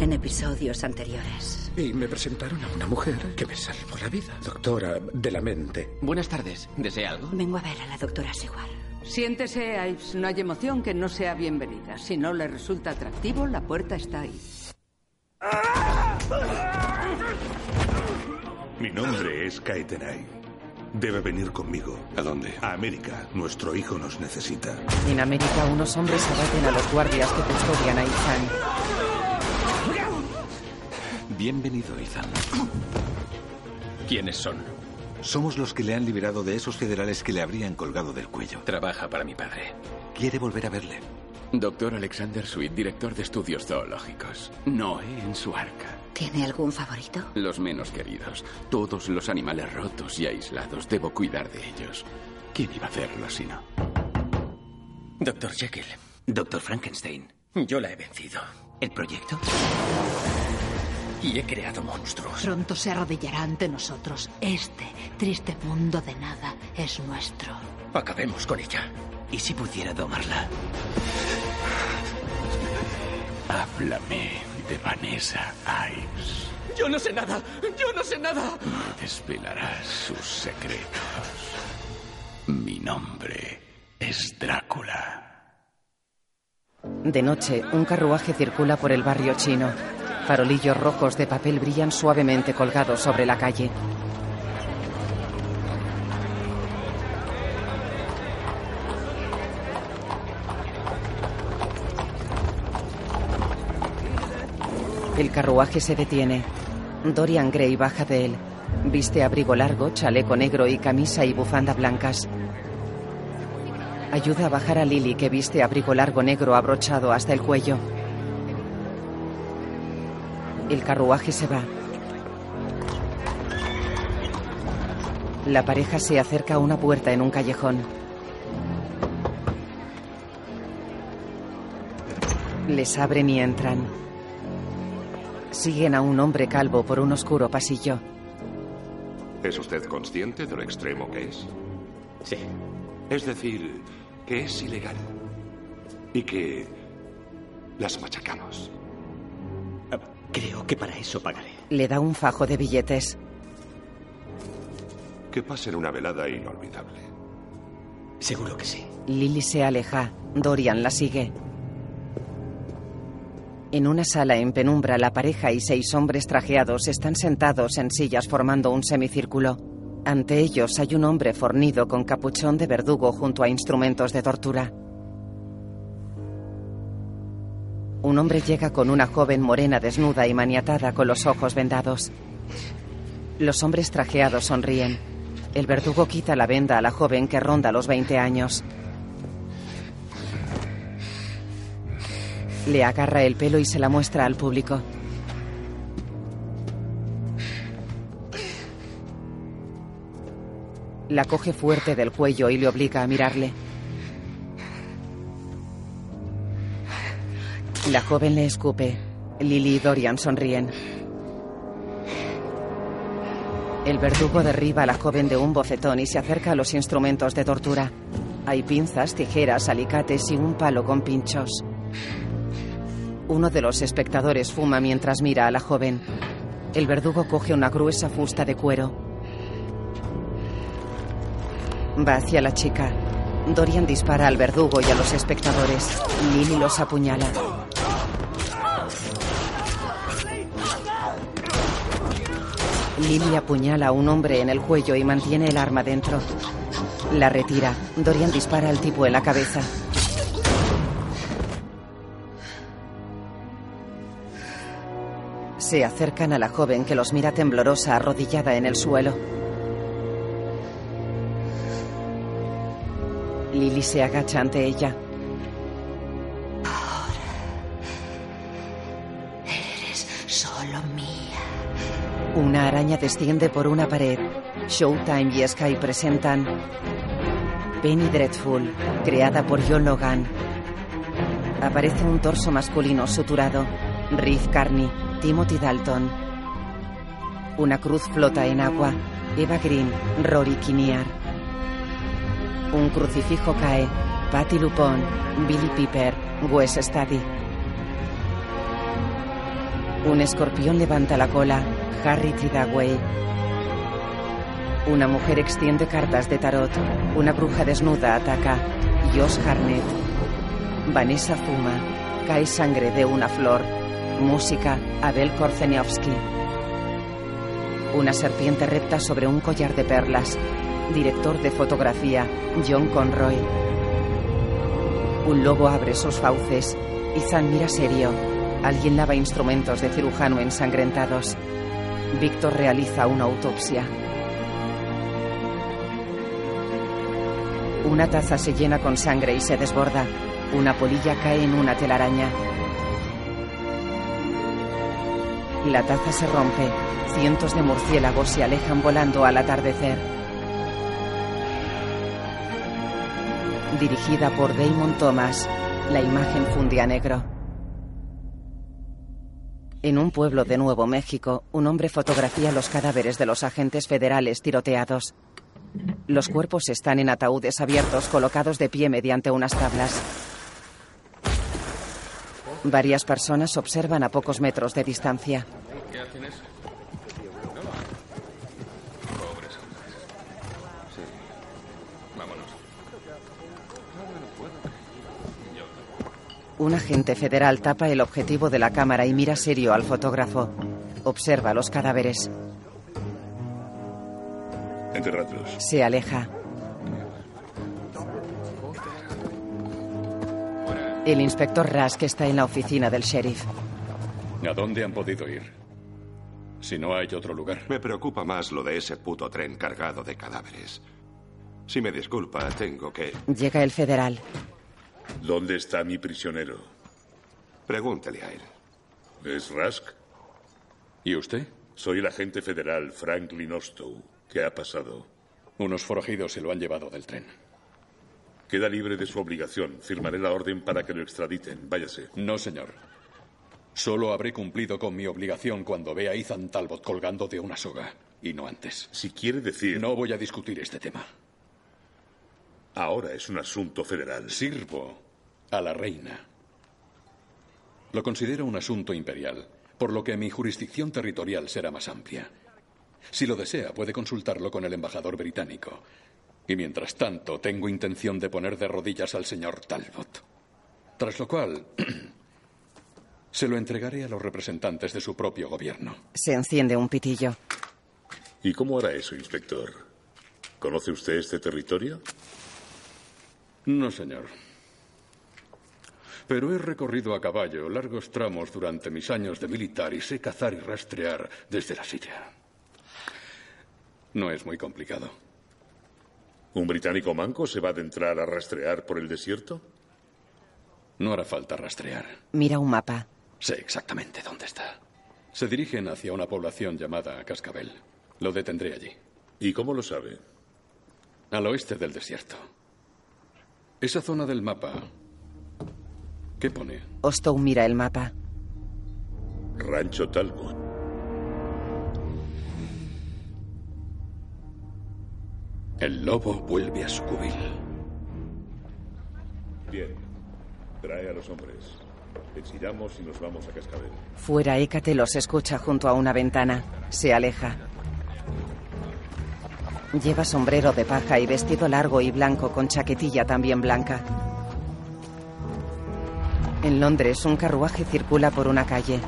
en episodios anteriores. Y me presentaron a una mujer que me salvó la vida. Doctora de la mente. Buenas tardes. ¿Desea algo? Vengo a ver a la doctora Seward. Siéntese, Ives. No hay emoción que no sea bienvenida. Si no le resulta atractivo, la puerta está ahí. Mi nombre es Kaetenay. Debe venir conmigo. ¿A dónde? A América. Nuestro hijo nos necesita. En América, unos hombres abaten a los guardias que custodian a Ethan. Bienvenido, Ethan. ¿Quiénes son? Somos los que le han liberado de esos federales que le habrían colgado del cuello. Trabaja para mi padre. Quiere volver a verle. Doctor Alexander Sweet, director de estudios zoológicos. Noé en su arca. ¿Tiene algún favorito? Los menos queridos. Todos los animales rotos y aislados. Debo cuidar de ellos. ¿Quién iba a hacerlo si no? Doctor Jekyll. Doctor Frankenstein. Yo la he vencido. ¿El proyecto? Y he creado monstruos. Pronto se arrodillará ante nosotros. Este triste mundo de nada es nuestro. Acabemos con ella. ¿Y si pudiera domarla? Háblame de Vanessa Ives. Yo no sé nada. Yo no sé nada. Me desvelarás sus secretos. Mi nombre es Drácula. De noche, un carruaje circula por el barrio chino. Farolillos rojos de papel brillan suavemente colgados sobre la calle. El carruaje se detiene. Dorian Gray baja de él. Viste abrigo largo, chaleco negro y camisa y bufanda blancas. Ayuda a bajar a Lily, que viste abrigo largo negro abrochado hasta el cuello. El carruaje se va. La pareja se acerca a una puerta en un callejón. Les abren y entran. Siguen a un hombre calvo por un oscuro pasillo. ¿Es usted consciente de lo extremo que es? Sí. Es decir, que es ilegal. Y que las machacamos. Creo que para eso pagaré. Le da un fajo de billetes. Que pasen una velada inolvidable. Seguro que sí. Lily se aleja. Dorian la sigue. En una sala en penumbra, la pareja y seis hombres trajeados están sentados en sillas formando un semicírculo. Ante ellos hay un hombre fornido con capuchón de verdugo junto a instrumentos de tortura. Un hombre llega con una joven morena desnuda y maniatada con los ojos vendados. Los hombres trajeados sonríen. El verdugo quita la venda a la joven que ronda los 20 años. Le agarra el pelo y se la muestra al público. La coge fuerte del cuello y le obliga a mirarle. La joven le escupe. Lily y Dorian sonríen. El verdugo derriba a la joven de un bofetón y se acerca a los instrumentos de tortura. Hay pinzas, tijeras, alicates y un palo con pinchos. Uno de los espectadores fuma mientras mira a la joven. El verdugo coge una gruesa fusta de cuero. Va hacia la chica. Dorian dispara al verdugo y a los espectadores. Lily los apuñala. Lily apuñala a un hombre en el cuello y mantiene el arma dentro. La retira. Dorian dispara al tipo en la cabeza. Se acercan a la joven que los mira temblorosa arrodillada en el suelo. Lily se agacha ante ella. Una araña desciende por una pared. Showtime y Sky presentan Penny Dreadful, creada por John Logan. Aparece un torso masculino suturado. Riff Carney, Timothy Dalton. Una cruz flota en agua. Eva Green, Rory Kinnear. Un crucifijo cae. Patty Lupon, Billy Piper, Wes Stady. Un escorpión levanta la cola. Harry Tidaway. Una mujer extiende cartas de tarot. Una bruja desnuda ataca. Josh Harnett. Vanessa fuma. Cae sangre de una flor. Música. Abel Korzeniowski. Una serpiente repta sobre un collar de perlas. Director de fotografía. John Conroy. Un lobo abre sus fauces. Ethan mira serio. Alguien lava instrumentos de cirujano ensangrentados. Víctor realiza una autopsia. Una taza se llena con sangre y se desborda. Una polilla cae en una telaraña. La taza se rompe. Cientos de murciélagos se alejan volando al atardecer. Dirigida por Damon Thomas, la imagen funde a negro. En un pueblo de Nuevo México, un hombre fotografía los cadáveres de los agentes federales tiroteados. Los cuerpos están en ataúdes abiertos colocados de pie mediante unas tablas. Varias personas observan a pocos metros de distancia. ¿Qué hacen eso? Un agente federal tapa el objetivo de la cámara y mira serio al fotógrafo. Observa los cadáveres. Enterradlos. Se aleja. El inspector Rask está en la oficina del sheriff. ¿A dónde han podido ir? Si no hay otro lugar. Me preocupa más lo de ese puto tren cargado de cadáveres. Si me disculpa, tengo que... Llega el federal. ¿Dónde está mi prisionero? Pregúntele a él. ¿Es Rask? ¿Y usted? Soy el agente federal Franklin Ostow. ¿Qué ha pasado? Unos forajidos se lo han llevado del tren. Queda libre de su obligación. Firmaré la orden para que lo extraditen. Váyase. No, señor. Solo habré cumplido con mi obligación cuando vea a Ethan Talbot colgando de una soga, y no antes. Si quiere decir... No voy a discutir este tema. Ahora es un asunto federal. Sirvo a la reina. Lo considero un asunto imperial, por lo que mi jurisdicción territorial será más amplia. Si lo desea, puede consultarlo con el embajador británico. Y mientras tanto, tengo intención de poner de rodillas al señor Talbot. Tras lo cual, se lo entregaré a los representantes de su propio gobierno. Se enciende un pitillo. ¿Y cómo hará eso, inspector? ¿Conoce usted este territorio? No, señor. Pero he recorrido a caballo largos tramos durante mis años de militar y sé cazar y rastrear desde la silla. No es muy complicado. ¿Un británico manco se va a adentrar a rastrear por el desierto? No hará falta rastrear. Mira un mapa. Sé exactamente dónde está. Se dirigen hacia una población llamada Cascabel. Lo detendré allí. ¿Y cómo lo sabe? Al oeste del desierto. Esa zona del mapa. ¿Qué pone? Ostow mira el mapa. Rancho Talbot. El lobo vuelve a su cubil. Bien. Trae a los hombres. Exiramos y nos vamos a Cascabel. Fuera, Hécate los escucha junto a una ventana. Se aleja. Lleva sombrero de paja y vestido largo y blanco con chaquetilla también blanca. En Londres, un carruaje circula por una calle.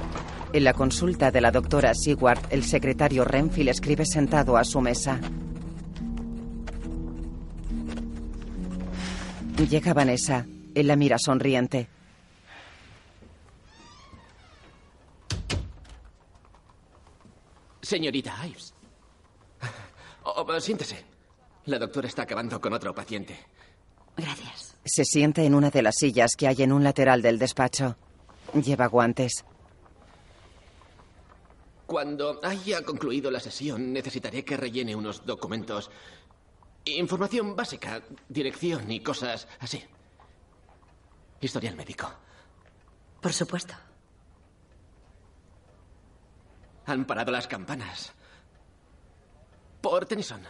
En la consulta de la doctora Seward, el secretario Renfield escribe sentado a su mesa. Llega Vanessa. Él la mira sonriente. Señorita Ives. Oh, siéntese. La doctora está acabando con otro paciente. Gracias. Se sienta en una de las sillas que hay en un lateral del despacho. Lleva guantes. Cuando haya concluido la sesión, necesitaré que rellene unos documentos. Información básica, dirección y cosas así. Historial médico. Por supuesto. Han parado las campanas. Por Tennyson.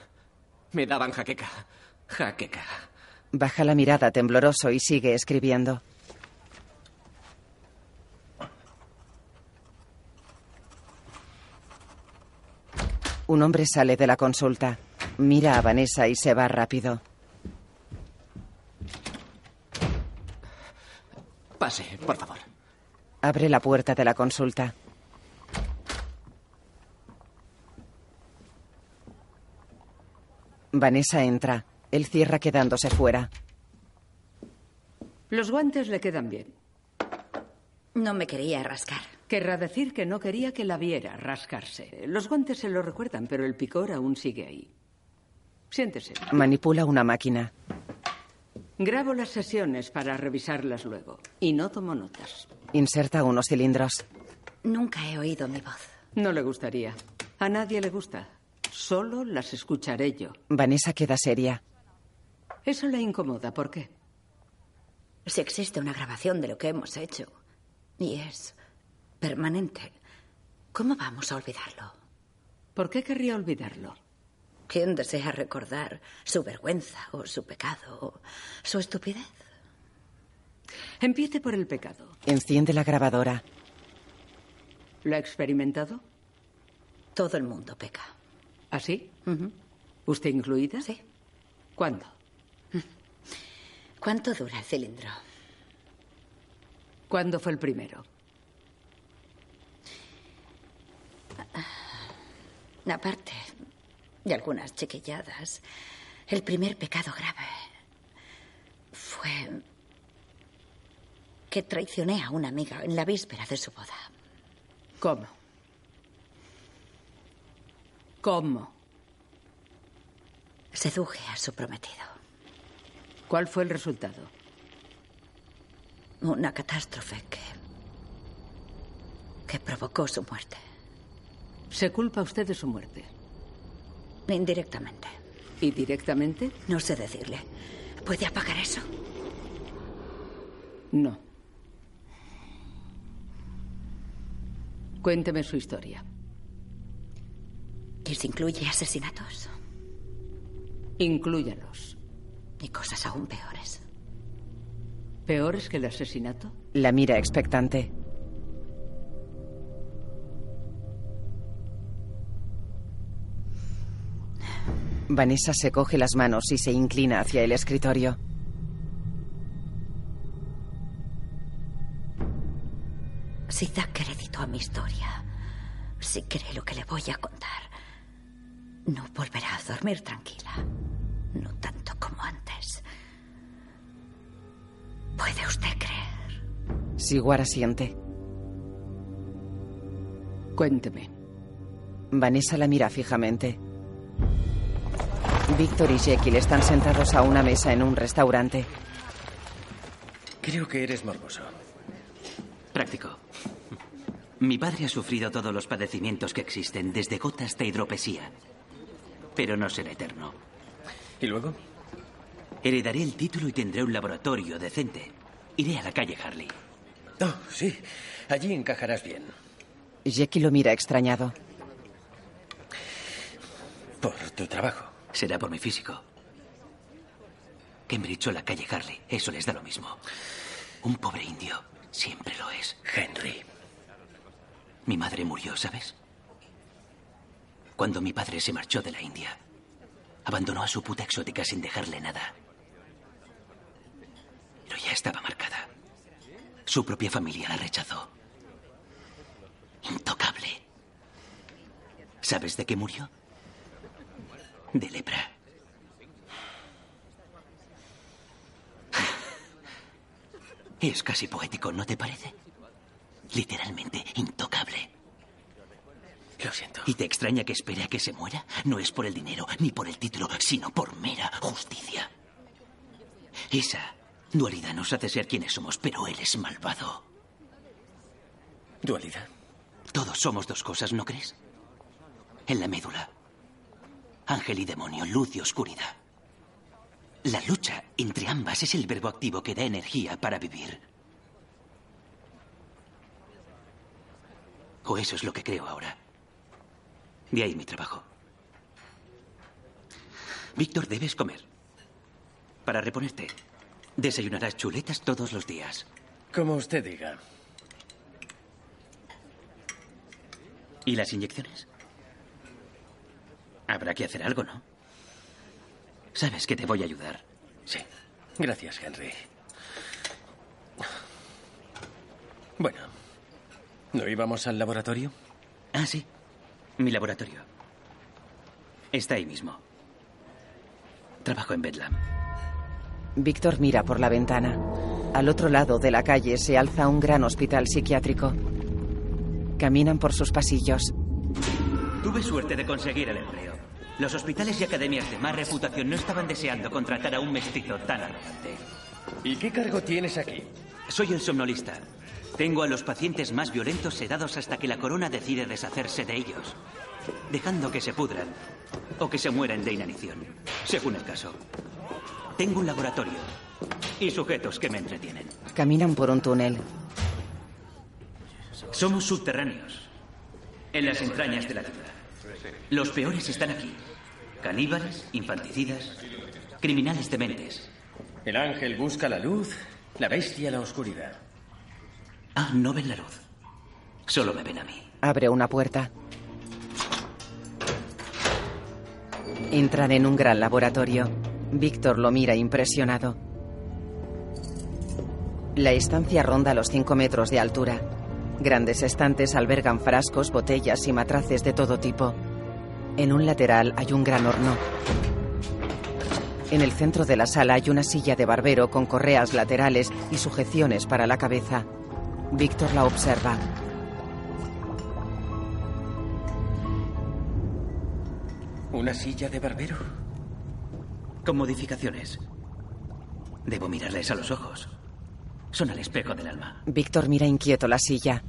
Me daban jaqueca. Jaqueca. Baja la mirada tembloroso y sigue escribiendo. Un hombre sale de la consulta. Mira a Vanessa y se va rápido. Pase, por favor. Abre la puerta de la consulta. Vanessa entra. Él cierra quedándose fuera. Los guantes le quedan bien. No me quería rascar. Querrá decir que no quería que la viera rascarse. Los guantes se lo recuerdan, pero el picor aún sigue ahí. Siéntese. Manipula una máquina. Grabo las sesiones para revisarlas luego. Y no tomo notas. Inserta unos cilindros. Nunca he oído mi voz. No le gustaría. A nadie le gusta. Solo las escucharé yo. Vanessa queda seria. Eso le incomoda. ¿Por qué? Si existe una grabación de lo que hemos hecho y es permanente, ¿cómo vamos a olvidarlo? ¿Por qué querría olvidarlo? ¿Quién desea recordar su vergüenza o su pecado o su estupidez? Empiece por el pecado. Enciende la grabadora. ¿Lo ha experimentado? Todo el mundo peca. ¿Así? ¿Usted incluida? Sí. ¿Cuándo? ¿Cuánto dura el cilindro? ¿Cuándo fue el primero? Aparte de algunas chiquilladas, el primer pecado grave fue que traicioné a una amiga en la víspera de su boda. ¿Cómo? ¿Cómo? Seduje a su prometido. ¿Cuál fue el resultado? Una catástrofe que. que provocó su muerte. ¿Se culpa usted de su muerte? Indirectamente. ¿Y directamente? No sé decirle. ¿Puede apagar eso? No. Cuénteme su historia. ¿Y si incluye asesinatos? Inclúyalos. Y cosas aún peores. ¿Peores que el asesinato? La mira expectante. Vanessa se coge las manos y se inclina hacia el escritorio. Si da crédito a mi historia, si cree lo que le voy a contar, no volverá a dormir tranquila. No tanto como antes. ¿Puede usted creer? Siguara siente. Cuénteme. Vanessa la mira fijamente. Víctor y Jekyll están sentados a una mesa en un restaurante. Creo que eres morboso. Práctico. Mi padre ha sufrido todos los padecimientos que existen, desde gota hasta hidropesía. Pero no será eterno. ¿Y luego? Heredaré el título y tendré un laboratorio decente. Iré a la calle Harley. Oh, sí. Allí encajarás bien. Jekyll lo mira extrañado. Por tu trabajo. Será por mi físico. Cambridge o la calle Harley, eso les da lo mismo. Un pobre indio siempre lo es. Henry. Mi madre murió, ¿sabes? Cuando mi padre se marchó de la India, abandonó a su puta exótica sin dejarle nada. Pero ya estaba marcada. Su propia familia la rechazó. Intocable. ¿Sabes de qué murió? De lepra. Es casi poético, ¿no te parece? Literalmente intocable. Lo siento. ¿Y te extraña que espere a que se muera? No es por el dinero ni por el título, sino por mera justicia. Esa dualidad nos hace ser quienes somos, pero él es malvado. ¿Dualidad? Todos somos dos cosas, ¿no crees? En la médula. Ángel y demonio, luz y oscuridad. La lucha entre ambas es el verbo activo que da energía para vivir. O eso es lo que creo ahora. De ahí mi trabajo. Víctor, debes comer. Para reponerte, desayunarás chuletas todos los días. Como usted diga. ¿Y las inyecciones? Habrá que hacer algo, ¿no? Sabes que te voy a ayudar. Sí. Gracias, Henry. Bueno, ¿no íbamos al laboratorio? Ah, sí. Mi laboratorio. Está ahí mismo. Trabajo en Bedlam. Víctor mira por la ventana. Al otro lado de la calle se alza un gran hospital psiquiátrico. Caminan por sus pasillos. Tuve suerte de conseguir el empleo. Los hospitales y academias de más reputación no estaban deseando contratar a un mestizo tan arrogante. ¿Y qué cargo tienes aquí? Soy el somnolista. Tengo a los pacientes más violentos sedados hasta que la corona decide deshacerse de ellos, dejando que se pudran o que se mueran de inanición, según el caso. Tengo un laboratorio y sujetos que me entretienen. Caminan por un túnel. Somos subterráneos, en las entrañas de la ciudad. Los peores están aquí. Caníbales, infanticidas, criminales dementes. El ángel busca la luz, la bestia la oscuridad. Ah, no ven la luz. Solo me ven a mí. Abre una puerta. Entran en un gran laboratorio. Víctor lo mira impresionado. La estancia ronda los 5 metros de altura. Grandes estantes albergan frascos, botellas y matraces de todo tipo. En un lateral hay un gran horno. En el centro de la sala hay una silla de barbero con correas laterales y sujeciones para la cabeza. Víctor la observa. ¿Una silla de barbero? Con modificaciones. Debo mirarles a los ojos. Son el espejo del alma. Víctor mira inquieto la silla.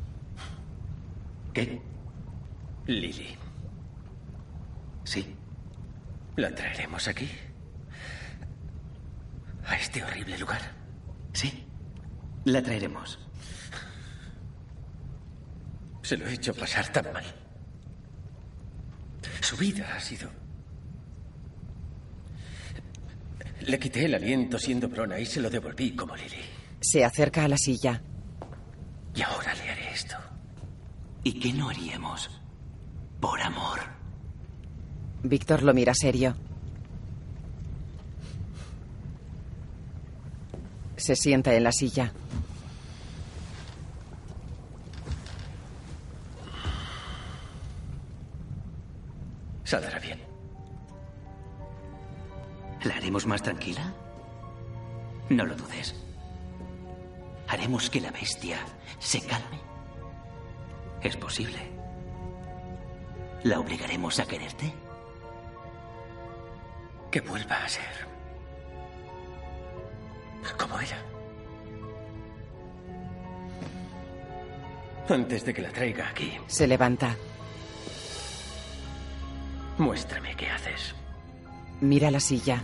¿Qué? Lily. Sí. ¿La traeremos aquí? ¿A este horrible lugar? Sí. La traeremos. Se lo he hecho pasar tan mal. Su vida ha sido... Le quité el aliento siendo Brona y se lo devolví como Lily. Se acerca a la silla. Y ahora le haré esto. ¿Y qué no haríamos? Por amor. Víctor lo mira serio. Se sienta en la silla. Saldrá bien. ¿La haremos más tranquila? No lo dudes. ¿Haremos que la bestia se calme? Es posible. ¿La obligaremos a quererte? Que vuelva a ser. Como era. Antes de que la traiga aquí, Se levanta. Muéstrame qué haces. Mira la silla.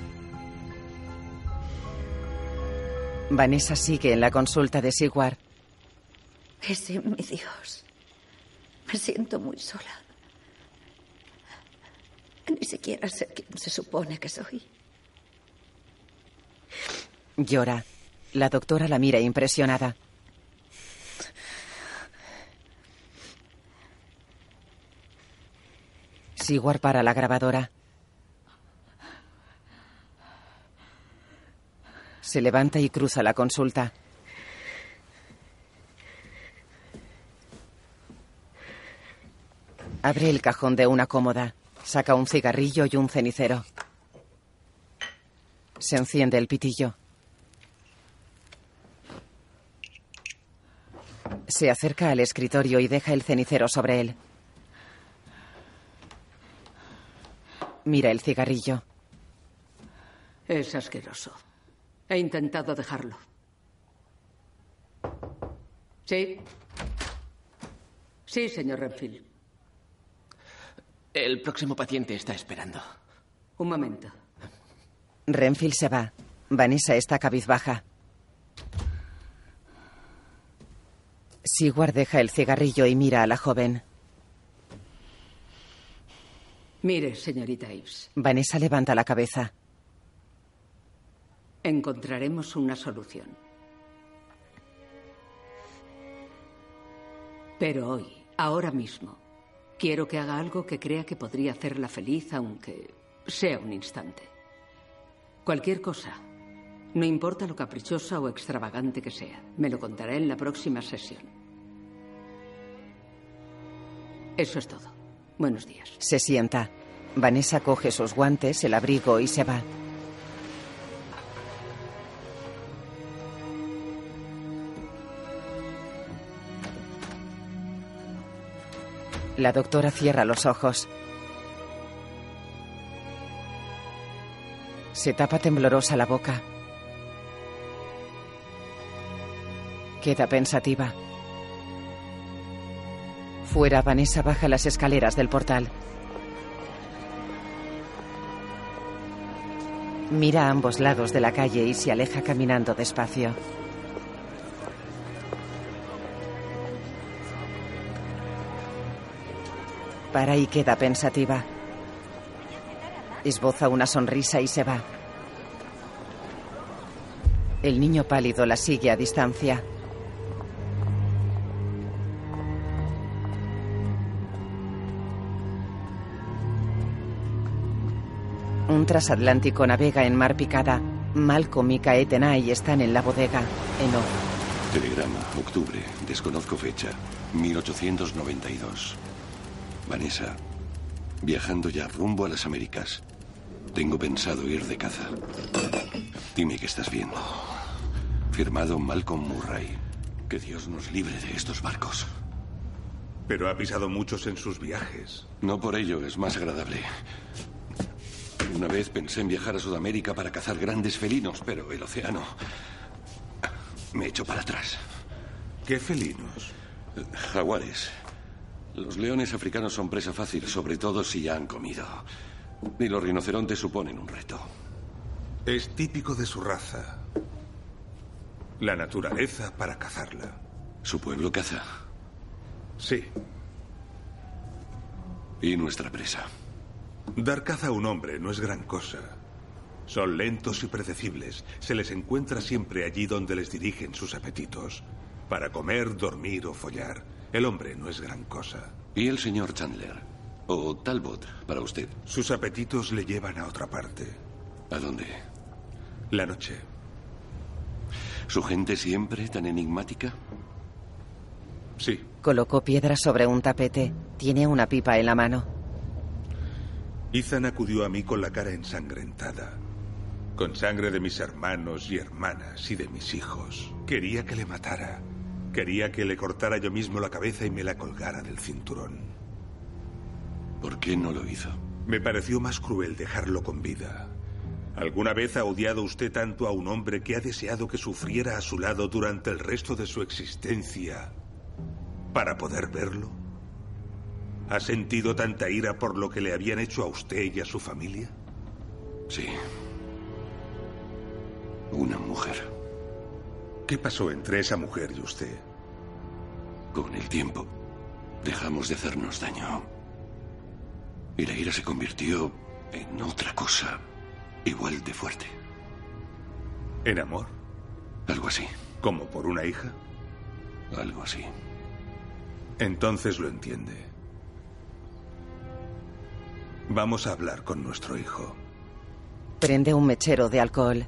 Vanessa sigue en la consulta de Sigward. Ese, mi Dios. Me siento muy sola. Ni siquiera sé quién se supone que soy. Llora. La doctora la mira impresionada. Sigward para la grabadora. Se levanta y cruza la consulta. Abre el cajón de una cómoda. Saca un cigarrillo y un cenicero. Se enciende el pitillo. Se acerca al escritorio y deja el cenicero sobre él. Mira el cigarrillo. Es asqueroso. He intentado dejarlo. Sí. Sí, señor Renfield. El próximo paciente está esperando. Un momento. Renfield se va. Vanessa está cabizbaja. Sigward deja el cigarrillo y mira a la joven. Mire, señorita Ives, Vanessa levanta la cabeza. encontraremos una solución. Pero hoy, ahora mismo, Quiero que haga algo que crea que podría hacerla feliz, aunque sea un instante. Cualquier cosa. No importa lo caprichosa o extravagante que sea. Me lo contará en la próxima sesión. Eso es todo. Buenos días. Se sienta. Vanessa coge sus guantes, el abrigo y se va. La doctora cierra los ojos. Se tapa temblorosa la boca. Queda pensativa. Fuera, Vanessa baja las escaleras del portal. Mira a ambos lados de la calle y se aleja caminando despacio. Para y queda pensativa. Esboza una sonrisa y se va. El niño pálido la sigue a distancia. Un transatlántico navega en mar picada. Malcolm y Kaetenay están en la bodega. En off. Telegrama, octubre. Desconozco fecha. 1892. Vanessa, viajando ya rumbo a las Américas. Tengo pensado ir de caza. Dime qué estás viendo. Firmado Malcolm Murray. Que Dios nos libre de estos barcos. Pero ha pisado muchos en sus viajes. No por ello, es más agradable. Una vez pensé en viajar a Sudamérica para cazar grandes felinos, pero el océano me echó para atrás. ¿Qué felinos? Jaguares. Los leones africanos son presa fácil, sobre todo si ya han comido. Y los rinocerontes suponen un reto. Es típico de su raza. La naturaleza para cazarla. ¿Su pueblo caza? Sí. ¿Y nuestra presa? Dar caza a un hombre no es gran cosa. Son lentos y predecibles. Se les encuentra siempre allí donde les dirigen sus apetitos. Para comer, dormir o follar. El hombre no es gran cosa. ¿Y el señor Chandler? ¿O Talbot, para usted? Sus apetitos le llevan a otra parte. ¿A dónde? La noche. ¿Su gente siempre tan enigmática? Sí. Colocó piedras sobre un tapete. Tiene una pipa en la mano. Ethan acudió a mí con la cara ensangrentada. Con sangre de mis hermanos y hermanas y de mis hijos. Quería que le matara. Quería que le cortara yo mismo la cabeza y me la colgara del cinturón. ¿Por qué no lo hizo? Me pareció más cruel dejarlo con vida. ¿Alguna vez ha odiado usted tanto a un hombre que ha deseado que sufriera a su lado durante el resto de su existencia para poder verlo? ¿Ha sentido tanta ira por lo que le habían hecho a usted y a su familia? Sí. Una mujer. ¿Qué pasó entre esa mujer y usted? Con el tiempo, dejamos de hacernos daño. Y la ira se convirtió en otra cosa igual de fuerte. ¿En amor? Algo así. ¿Como por una hija? Algo así. Entonces lo entiende. Vamos a hablar con nuestro hijo. Prende un mechero de alcohol.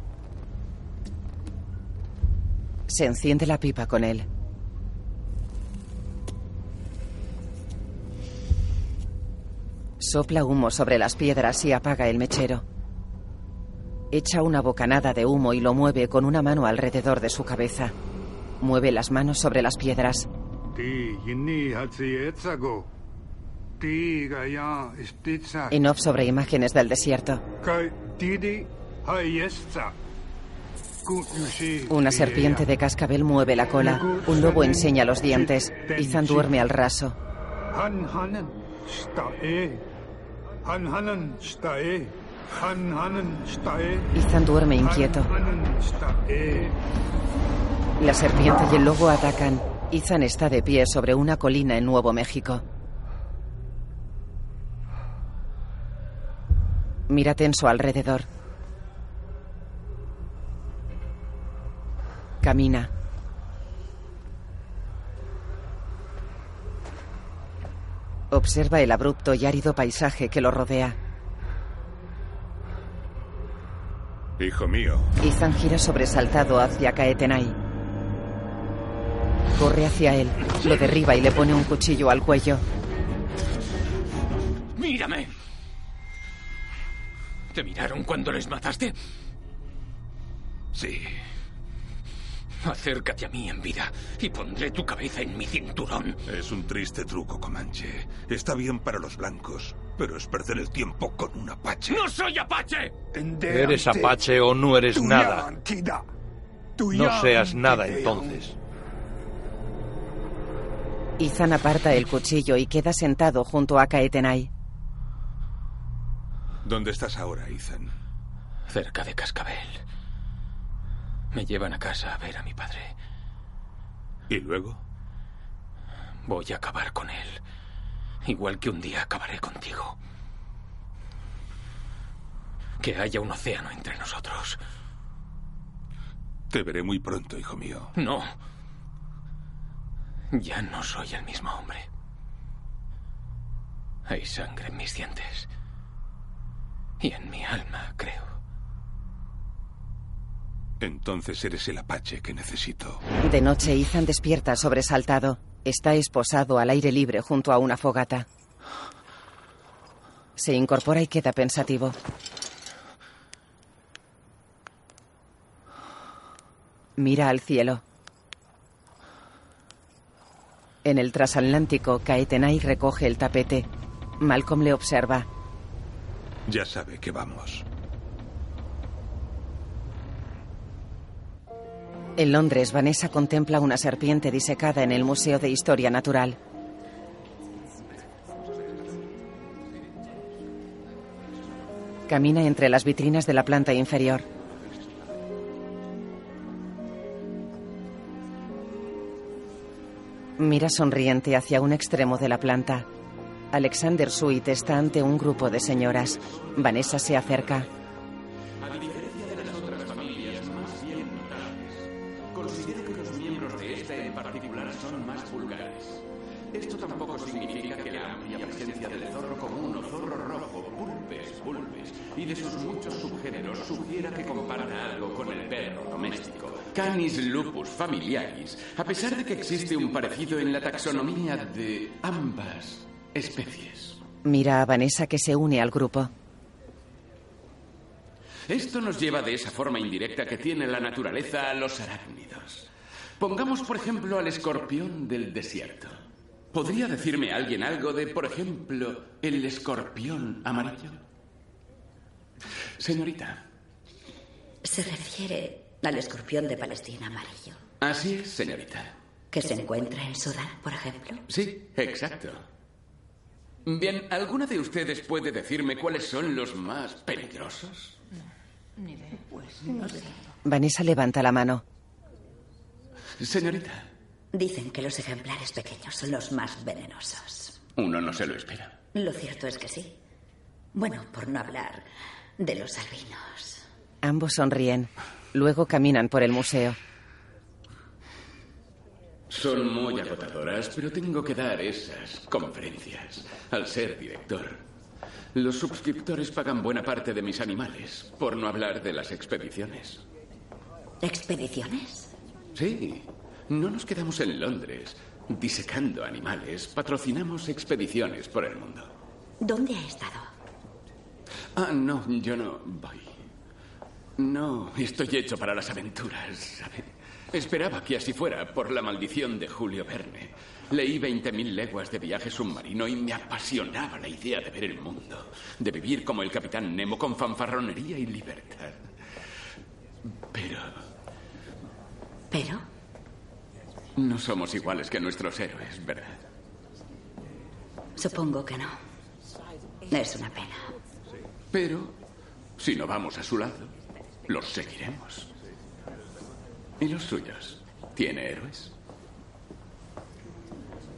Se enciende la pipa con él. Sopla humo sobre las piedras y apaga el mechero. Echa una bocanada de humo y lo mueve con una mano alrededor de su cabeza. Mueve las manos sobre las piedras. Off sobre imágenes del desierto. Una serpiente de cascabel mueve la cola. Un lobo enseña los dientes. Ethan duerme al raso. Ethan duerme inquieto. La serpiente y el lobo atacan. Ethan está de pie sobre una colina en Nuevo México. Mira tenso alrededor. Camina. Observa el abrupto y árido paisaje que lo rodea. Hijo mío. Ethan gira sobresaltado hacia Kaetenai. Corre hacia él, lo derriba y le pone un cuchillo al cuello. ¡Mírame! ¿Te miraron cuando les mataste? Sí. Acércate a mí en vida y pondré tu cabeza en mi cinturón. Es un triste truco, Comanche. Está bien para los blancos, pero es perder el tiempo con un apache. ¡No soy apache! ¿Eres apache o no eres nada? No seas nada entonces. Ethan aparta el cuchillo y queda sentado junto a Kaetenai. ¿Dónde estás ahora, Ethan? Cerca de Cascabel. Me llevan a casa a ver a mi padre. ¿Y luego? Voy a acabar con él. Igual que un día acabaré contigo. Que haya un océano entre nosotros. Te veré muy pronto, hijo mío. No. Ya no soy el mismo hombre. Hay sangre en mis dientes. Y en mi alma, creo. Entonces eres el apache que necesito. De noche, Ethan despierta sobresaltado. Está esposado al aire libre junto a una fogata. Se incorpora y queda pensativo. Mira al cielo. En el transatlántico, Kaetenai recoge el tapete. Malcolm le observa. Ya sabe que vamos. En Londres, Vanessa contempla una serpiente disecada en el Museo de Historia Natural. Camina entre las vitrinas de la planta inferior. Mira sonriente hacia un extremo de la planta. Alexander Sweet está ante un grupo de señoras. Vanessa se acerca. A diferencia de las otras familias más bien notables, considero que los miembros de esta en particular son más vulgares. Esto tampoco significa que la amplia presencia del zorro común o zorro rojo, pulpes, pulpes, y de sus muchos subgéneros sugiera que comparta algo con el perro doméstico, Canis lupus familiaris, a pesar de que existe un parecido en la taxonomía de ambas especies. Mira a Vanessa que se une al grupo. Esto nos lleva de esa forma indirecta que tiene la naturaleza a los arácnidos. Pongamos, por ejemplo, al escorpión del desierto. ¿Podría decirme alguien algo de, por ejemplo, el escorpión amarillo? Señorita. Se refiere al escorpión de Palestina amarillo, Así es, señorita. que se encuentra en Sudán, por ejemplo. Sí, exacto. Bien, ¿alguna de ustedes puede decirme cuáles son los más peligrosos? Ni idea. Pues no sé. Vanessa levanta la mano. Señorita. Dicen que los ejemplares pequeños son los más venenosos. Uno no se lo espera. Lo cierto es que sí. Bueno, por no hablar de los albinos. Ambos sonríen. Luego caminan por el museo. Son muy agotadoras, pero tengo que dar esas conferencias al ser director. Los suscriptores pagan buena parte de mis animales, por no hablar de las expediciones. ¿Expediciones? Sí, no nos quedamos en Londres disecando animales, patrocinamos expediciones por el mundo. ¿Dónde ha estado? Ah, no, yo no voy. No, estoy hecho para las aventuras, ¿sabe? Esperaba que así fuera por la maldición de Julio Verne. Leí 20.000 leguas de viaje submarino y me apasionaba la idea de ver el mundo, de vivir como el capitán Nemo con fanfarronería y libertad. Pero ¿Pero? no somos iguales que nuestros héroes, ¿verdad? Supongo que no. Es una pena. Pero si no vamos a su lado, los seguiremos. ¿Y los suyos? ¿Tiene héroes?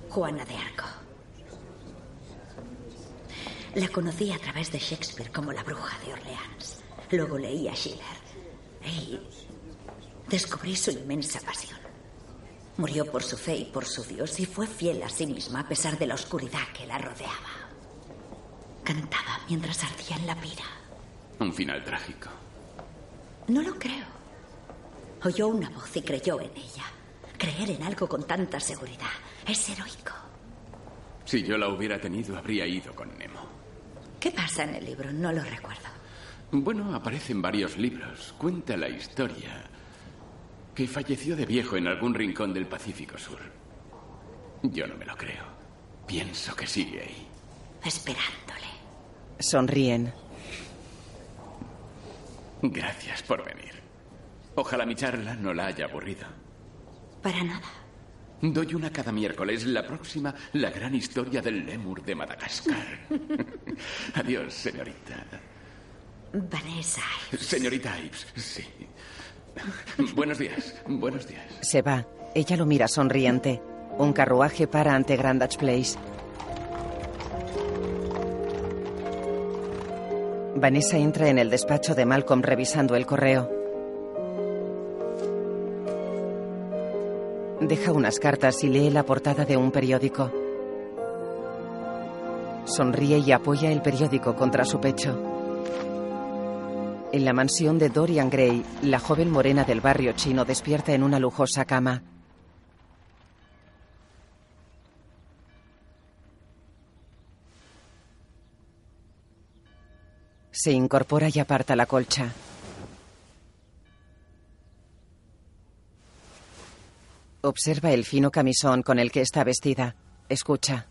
Juana de Arco. La conocí a través de Shakespeare como la bruja de Orleans. Luego leí a Schiller. Y descubrí su inmensa pasión. Murió por su fe y por su Dios y fue fiel a sí misma a pesar de la oscuridad que la rodeaba. Cantaba mientras ardía en la pira. Un final trágico. No lo creo. Oyó una voz y creyó en ella. Creer en algo con tanta seguridad es heroico. Si yo la hubiera tenido, habría ido con Nemo. ¿Qué pasa en el libro? No lo recuerdo. Bueno, aparece en varios libros. Cuenta la historia que falleció de viejo en algún rincón del Pacífico Sur. Yo no me lo creo. Pienso que sigue ahí. Esperándole. Sonríen. Gracias por venir. Ojalá mi charla no la haya aburrido. Para nada. Doy una cada miércoles. La próxima, la gran historia del lémur de Madagascar. Adiós, señorita. Vanessa. Señorita Ives, sí. Buenos días, buenos días. Se va. Ella lo mira sonriente. Un carruaje para ante Grandage Place. Vanessa entra en el despacho de Malcolm revisando el correo. Deja unas cartas y lee la portada de un periódico. Sonríe y apoya el periódico contra su pecho. En la mansión de Dorian Gray, la joven morena del barrio chino despierta en una lujosa cama. Se incorpora y aparta la colcha. Observa el fino camisón con el que está vestida. Escucha.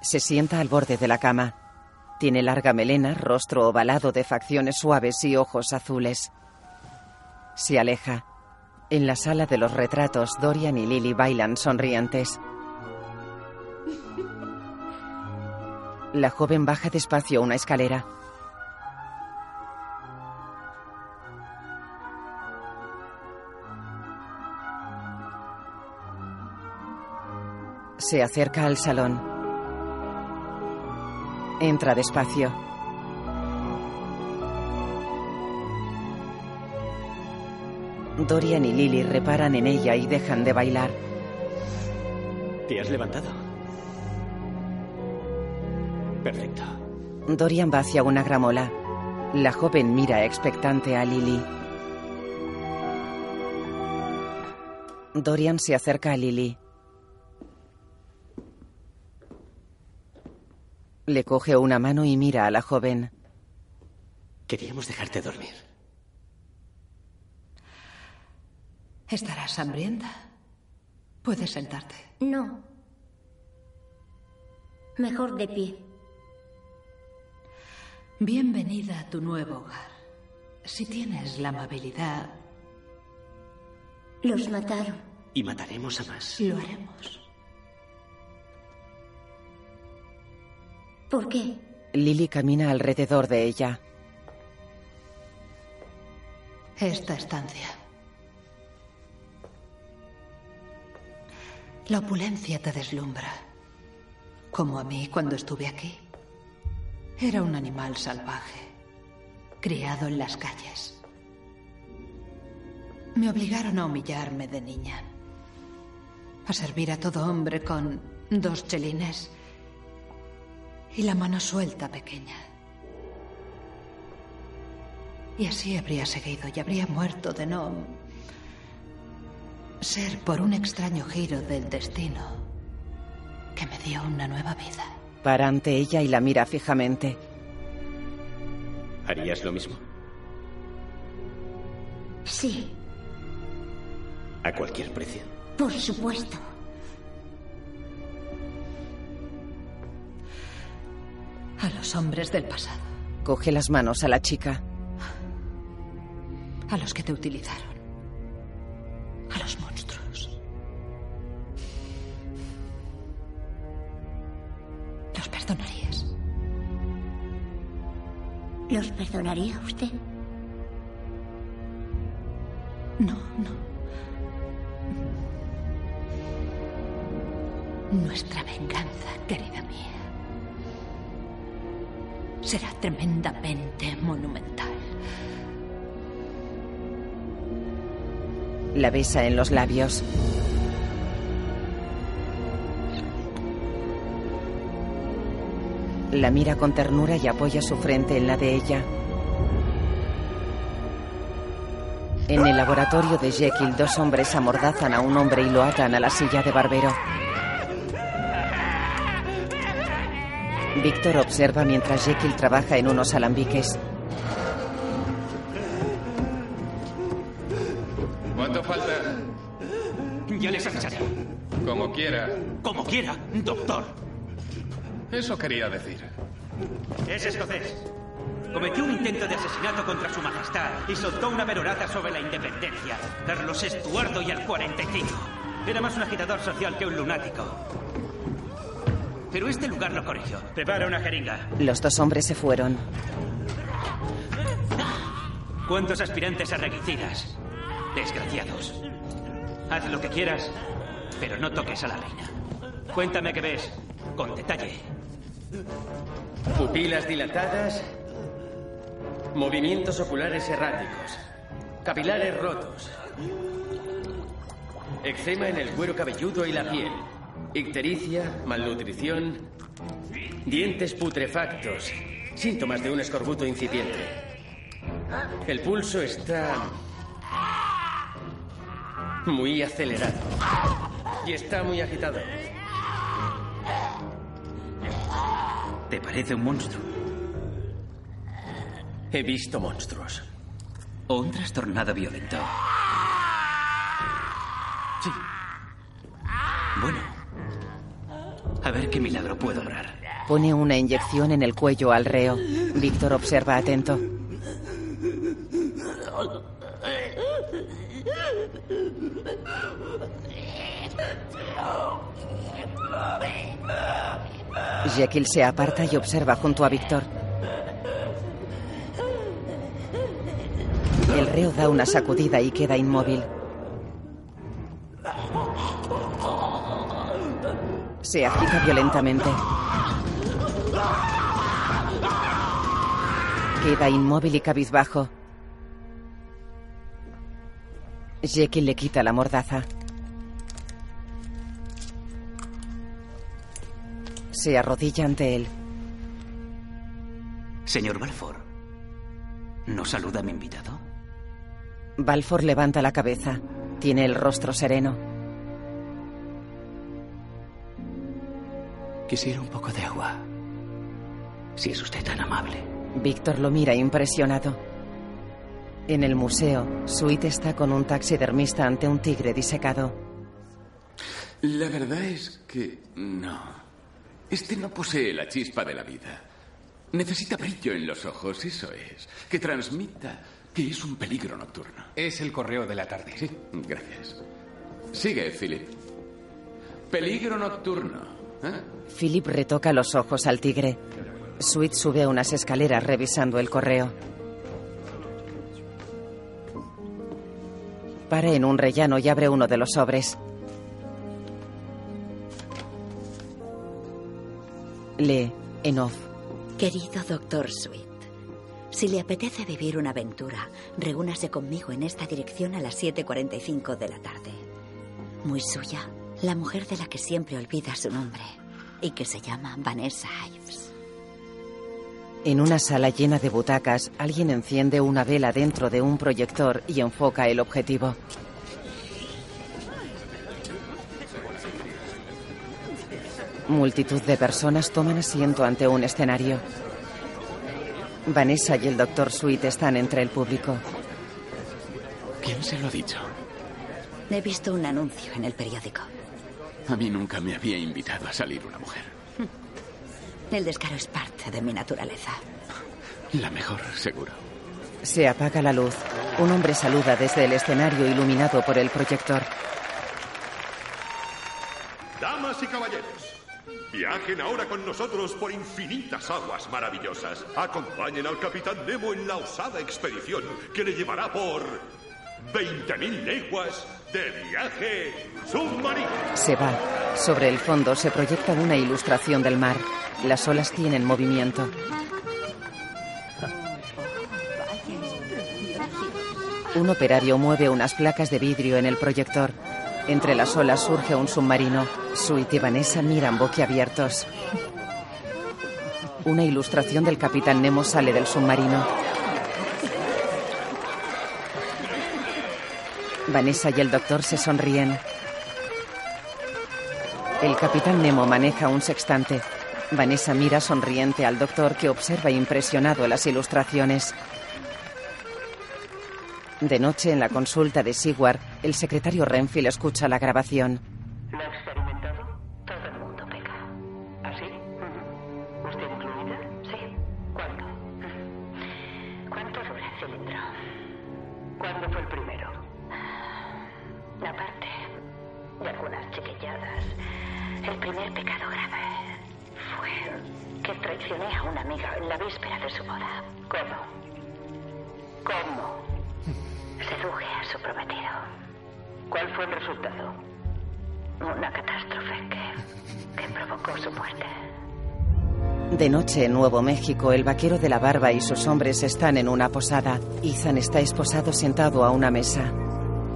Se sienta al borde de la cama. Tiene larga melena, rostro ovalado de facciones suaves y ojos azules. Se aleja. En la sala de los retratos, Dorian y Lily bailan sonrientes. La joven baja despacio una escalera. Se acerca al salón. Entra despacio. Dorian y Lily reparan en ella y dejan de bailar. ¿Te has levantado? Perfecto. Dorian va hacia una gramola. La joven mira expectante a Lily. Dorian se acerca a Lily. Le coge una mano y mira a la joven. Queríamos dejarte dormir. ¿Estarás hambrienta? Puedes sentarte. No. Mejor de pie. Bienvenida a tu nuevo hogar. Si tienes la amabilidad, Los mataron. Y mataremos a más. lo haremos. ¿Por qué? Lily camina alrededor de ella. Esta estancia. La opulencia te deslumbra. Como a mí cuando estuve aquí. Era un animal salvaje, criado en las calles. Me obligaron a humillarme de niña. A servir a todo hombre con dos chelines y la mano suelta pequeña. Y así habría seguido y habría muerto de no ser por un extraño giro del destino que me dio una nueva vida. Para ante ella y la mira fijamente. ¿Harías lo mismo? Sí, A cualquier precio. por supuesto. A los hombres del pasado, Coge las manos a la chica. a los que te utilizaron, a los monstruos. ¿Los perdonarías? ¿Los perdonaría usted? No, no. Nuestra venganza, querida será tremendamente monumental. La besa en los labios. La mira con ternura y apoya su frente en la de ella. En el laboratorio de Jekyll, dos hombres amordazan a un hombre y lo atan a la silla de barbero. Víctor observa mientras Jekyll trabaja en unos alambiques. ¿Cuánto falta? Ya les avisaré. Como quiera. Como quiera, doctor. Eso quería decir. Es escocés. Cometió un intento de asesinato contra su majestad y soltó una perorata sobre la independencia. Carlos Estuardo y al 45. Era más un agitador social que un lunático. Pero este lugar lo corrigió. Prepara una jeringa. Los dos hombres se fueron. ¿Cuántos aspirantes a regicidas? Desgraciados. Haz lo que quieras, pero no toques a la reina. Cuéntame qué ves, con detalle. Pupilas dilatadas, movimientos oculares erráticos, capilares rotos, eczema en el cuero cabelludo y la piel, ictericia, malnutrición, dientes putrefactos, síntomas de un escorbuto incipiente. El pulso está muy acelerado y está muy agitado. ¿Te parece un monstruo? He visto monstruos. ¿O un trastornado violento? Sí. Bueno. A ver qué milagro puedo obrar. Pone una inyección en el cuello al reo. Víctor observa atento. Jekyll se aparta y observa junto a Víctor. El reo da una sacudida y queda inmóvil. Se agita violentamente. Queda inmóvil y cabizbajo. Jekyll le quita la mordaza. Se arrodilla ante él. Señor Balfour, ¿no saluda a mi invitado? Balfour levanta la cabeza. Tiene el rostro sereno. Quisiera un poco de agua. Si es usted tan amable. Víctor lo mira impresionado. En el museo, Sweet está con un taxidermista ante un tigre disecado. La verdad es que no. Este no posee la chispa de la vida. Necesita brillo en los ojos, eso es. Que transmita que es un peligro nocturno. Es el correo de la tarde. Sí, gracias. Sigue, Philip. Peligro nocturno. Philip retoca los ojos al tigre. Sweet sube unas escaleras revisando el correo. Para en un rellano y abre uno de los sobres. Lee, en off. Querido doctor Sweet, si le apetece vivir una aventura, reúnase conmigo en esta dirección a las 7.45 de la tarde. Muy suya, la mujer de la que siempre olvida su nombre y que se llama Vanessa Ives. En una sala llena de butacas, alguien enciende una vela dentro de un proyector y enfoca el objetivo. Multitud de personas toman asiento ante un escenario. Vanessa y el doctor Sweet están entre el público. ¿Quién se lo ha dicho? He visto un anuncio en el periódico. A mí nunca me había invitado a salir una mujer. El descaro es parte de mi naturaleza. La mejor, seguro. Se apaga la luz. Un hombre saluda desde el escenario iluminado por el proyector. Damas y caballeros, viajen ahora con nosotros por infinitas aguas maravillosas. Acompañen al capitán Nemo en la osada expedición que le llevará por 20.000 leguas de viaje submarino. Se va. Sobre el fondo se proyecta una ilustración del mar. Las olas tienen movimiento. Un operario mueve unas placas de vidrio en el proyector. Entre las olas surge un submarino. Sweet y Vanessa miran boquiabiertos. Una ilustración del capitán Nemo sale del submarino. Vanessa y el doctor se sonríen. El capitán Nemo maneja un sextante. Vanessa mira sonriente al doctor que observa impresionado las ilustraciones. De noche, en la consulta de Seward, el secretario Renfield escucha la grabación. ¿Lo experimentado? Todo el mundo. ¿Así? ¿Usted incluida? Sí. ¿Cuánto? ¿Cuándo fue el primero? Traicioné a una amiga en la víspera de su boda. ¿Cómo? ¿Cómo? Seduje a su prometido. ¿Cuál fue el resultado? Una catástrofe que, que provocó su muerte. De noche en Nuevo México, el vaquero de la barba y sus hombres están en una posada. Ethan está esposado sentado a una mesa.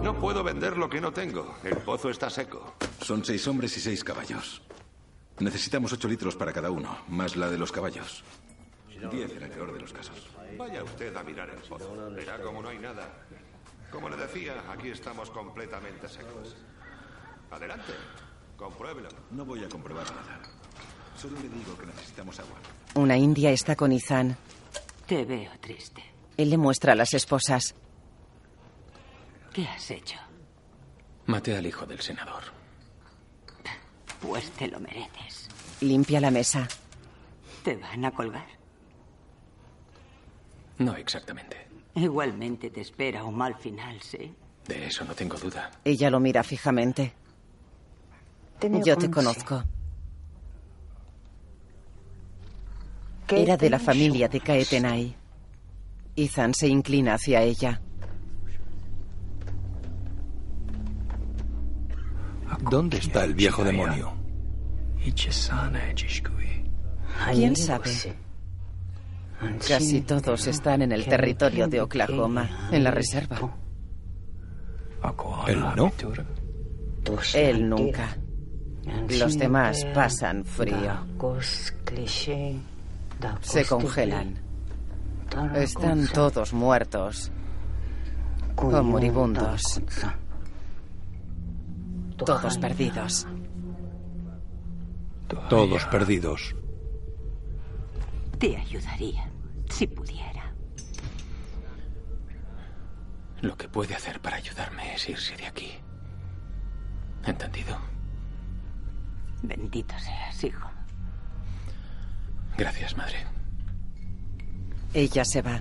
No puedo vender lo que no tengo. El pozo está seco. Son seis hombres y seis caballos. Necesitamos ocho litros para cada uno, más la de los caballos. Diez en el peor de los casos. Vaya usted a mirar el pozo. Verá como no hay nada. Como le decía, aquí estamos completamente secos. Adelante, compruébelo. No voy a comprobar nada. Solo le digo que necesitamos agua. Una india está con Ethan. Te veo triste. Él le muestra a las esposas. ¿Qué has hecho? Maté al hijo del senador. Pues te lo mereces. Limpia la mesa. ¿Te van a colgar? No exactamente. Igualmente te espera un mal final, ¿sí? De eso no tengo duda. Ella lo mira fijamente. Yo te conozco. Era de la familia de Kaetenai. Ethan se inclina hacia ella. ¿Dónde está el viejo demonio? ¿Quién sabe? Casi todos están en el territorio de Oklahoma, en la reserva. ¿Él no? Él nunca. Los demás pasan frío. Se congelan. Están todos muertos. O moribundos. Todos perdidos. Todos perdidos. Te ayudaría, si pudiera. Lo que puede hacer para ayudarme es irse de aquí. ¿Entendido? Bendito seas, hijo. Gracias, madre. Ella se va.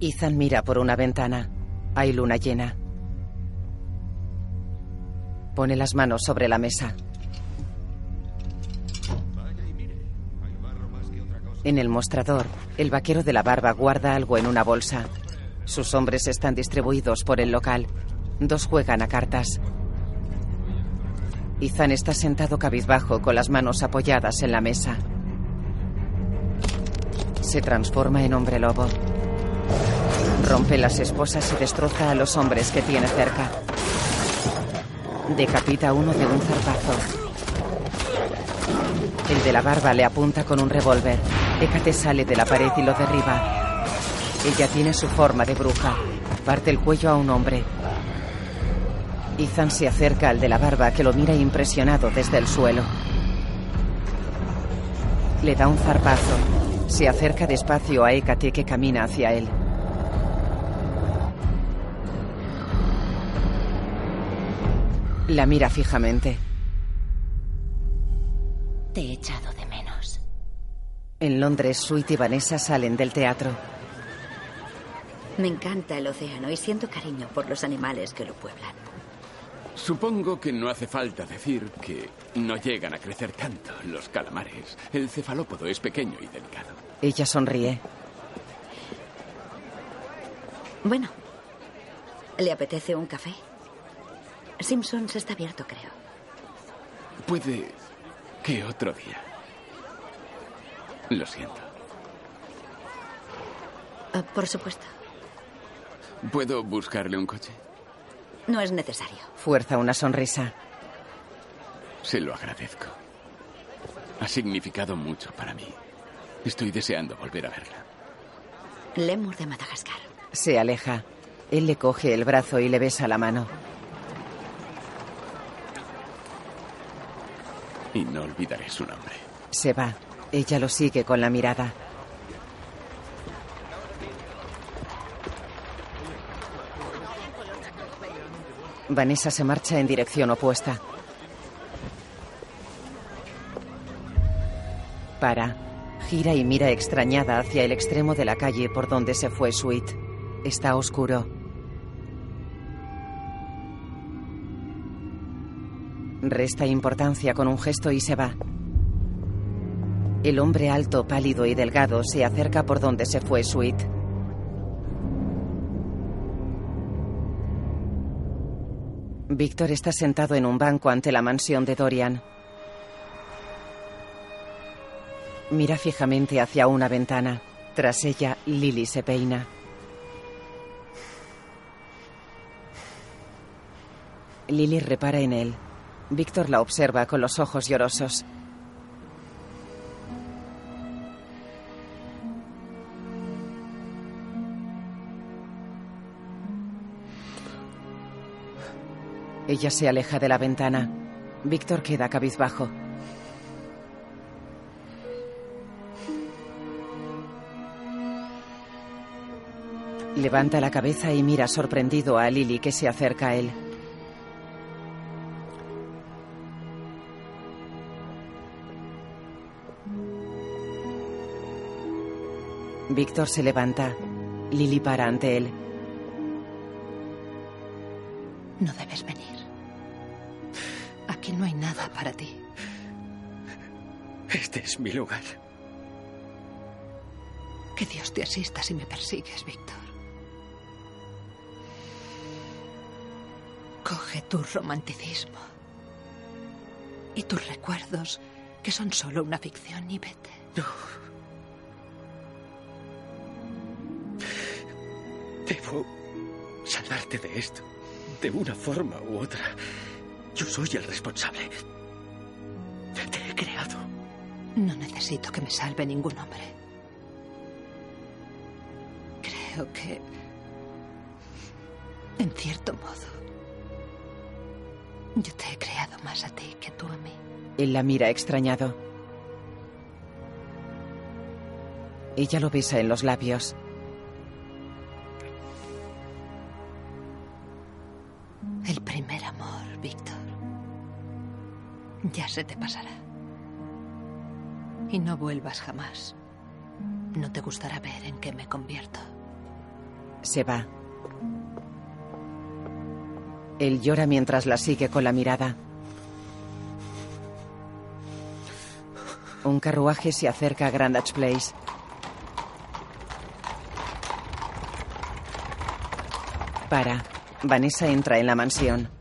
Ethan mira por una ventana. Hay luna llena. Pone las manos sobre la mesa. En el mostrador, el vaquero de la barba guarda algo en una bolsa. Sus hombres están distribuidos por el local. Dos juegan a cartas. Ethan está sentado cabizbajo con las manos apoyadas en la mesa. Se transforma en hombre lobo. Rompe las esposas y destroza a los hombres que tiene cerca. Decapita a uno de un zarpazo. El de la barba le apunta con un revólver. Hécate sale de la pared y lo derriba. Ella tiene su forma de bruja. Parte el cuello a un hombre. Ethan se acerca al de la barba que lo mira impresionado desde el suelo. Le da un zarpazo. Se acerca despacio a Hécate que camina hacia él. La mira fijamente. Te he echado de menos. En Londres, Sweet y Vanessa salen del teatro. Me encanta el océano y siento cariño por los animales que lo pueblan. Supongo que no hace falta decir que no llegan a crecer tanto los calamares. El cefalópodo es pequeño y delicado. Ella sonríe. Bueno, ¿le apetece un café? Simpsons está abierto, creo. Puede que otro día. Lo siento. Ah, por supuesto. ¿Puedo buscarle un coche? No es necesario. Fuerza una sonrisa. Se lo agradezco. Ha significado mucho para mí. Estoy deseando volver a verla. Lemur de Madagascar. Se aleja. Él le coge el brazo y le besa la mano. Y no olvidaré su nombre. Se va. Ella lo sigue con la mirada. Vanessa se marcha en dirección opuesta. Para. Gira y mira extrañada hacia el extremo de la calle por donde se fue Sweet. Está oscuro. Resta importancia con un gesto y se va. El hombre alto, pálido y delgado se acerca por donde se fue Sweet. Víctor está sentado en un banco ante la mansión de Dorian. Mira fijamente hacia una ventana. Tras ella, Lily se peina. Lily repara en él. Víctor la observa con los ojos llorosos. Ella se aleja de la ventana. Víctor queda cabizbajo. Levanta la cabeza y mira sorprendido a Lily que se acerca a él. Víctor se levanta. Lily para ante él. No debes venir. Aquí no hay nada para ti. Este es mi lugar. Que Dios te asista si me persigues, Víctor. Coge tu romanticismo y tus recuerdos, que son solo una ficción, y vete. No. Debo salvarte de esto, de una forma u otra. Yo soy el responsable. Te he creado. No necesito que me salve ningún hombre. Creo que, en cierto modo, yo te he creado más a ti que tú a mí. Él la mira extrañado. Ella lo besa en los labios. Se te pasará. Y no vuelvas jamás. No te gustará ver en qué me convierto. Se va. Él llora mientras la sigue con la mirada. Un carruaje se acerca a Grandage Place. Para. Vanessa entra en la mansión.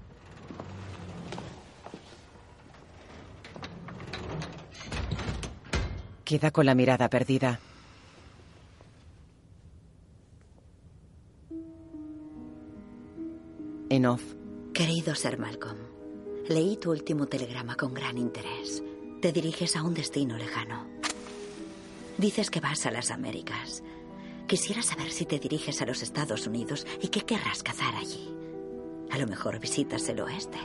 Queda con la mirada perdida. En off. Querido Sir Malcolm, leí tu último telegrama con gran interés. Te diriges a un destino lejano. Dices que vas a las Américas. Quisiera saber si te diriges a los Estados Unidos y qué querrás cazar allí. A lo mejor visitas el oeste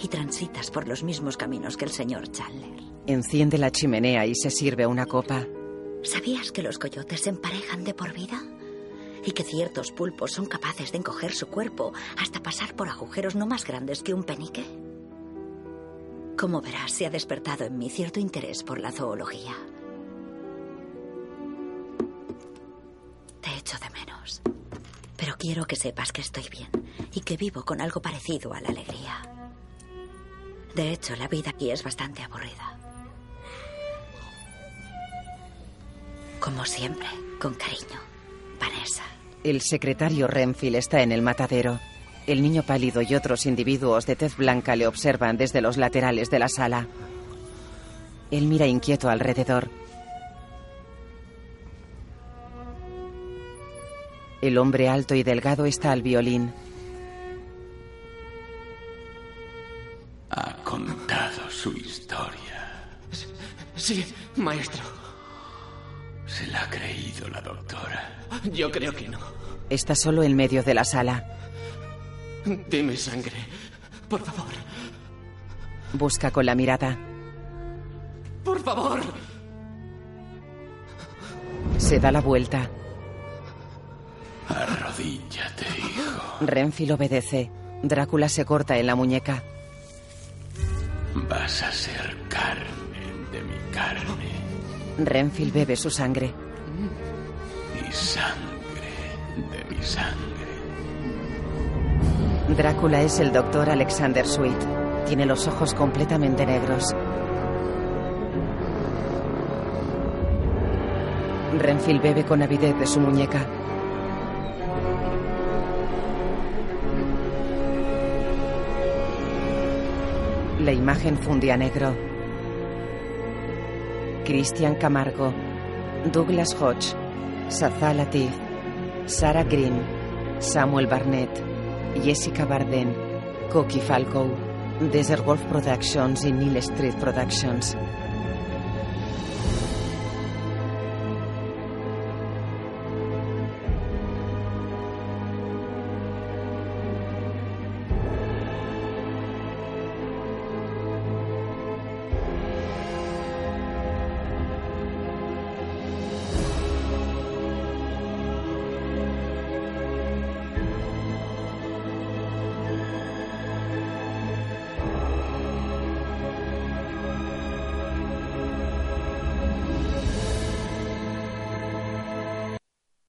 y transitas por los mismos caminos que el señor Chandler. Enciende la chimenea y se sirve una copa. ¿Sabías que los coyotes se emparejan de por vida? Y que ciertos pulpos son capaces de encoger su cuerpo hasta pasar por agujeros no más grandes que un penique. Como verás, se ha despertado en mí cierto interés por la zoología. Te echo de menos. Pero quiero que sepas que estoy bien y que vivo con algo parecido a la alegría. De hecho, la vida aquí es bastante aburrida. Como siempre, con cariño, Vanessa. El secretario Renfield está en el matadero. El niño pálido y otros individuos de tez blanca le observan desde los laterales de la sala. Él mira inquieto alrededor. El hombre alto y delgado está al violín. Ha contado su historia. Sí, maestro. Se la ha creído la doctora. Yo creo que no. Está solo en medio de la sala. Deme sangre. Por favor. Busca con la mirada. Por favor. Se da la vuelta. Arrodíllate, hijo. Renfield obedece. Drácula se corta en la muñeca. Vas a ser carne de mi carne Renfield bebe su sangre. y sangre de mi sangre. Drácula es el doctor Alexander Sweet. Tiene los ojos completamente negros. Renfield bebe con avidez de su muñeca. La imagen funde a negro. Christian Camargo, Douglas Hodge, Sazá Latif, Sarah Green, Samuel Barnett, Jessica Barden, Coqui Falco, Desert Wolf Productions y Neil Street Productions.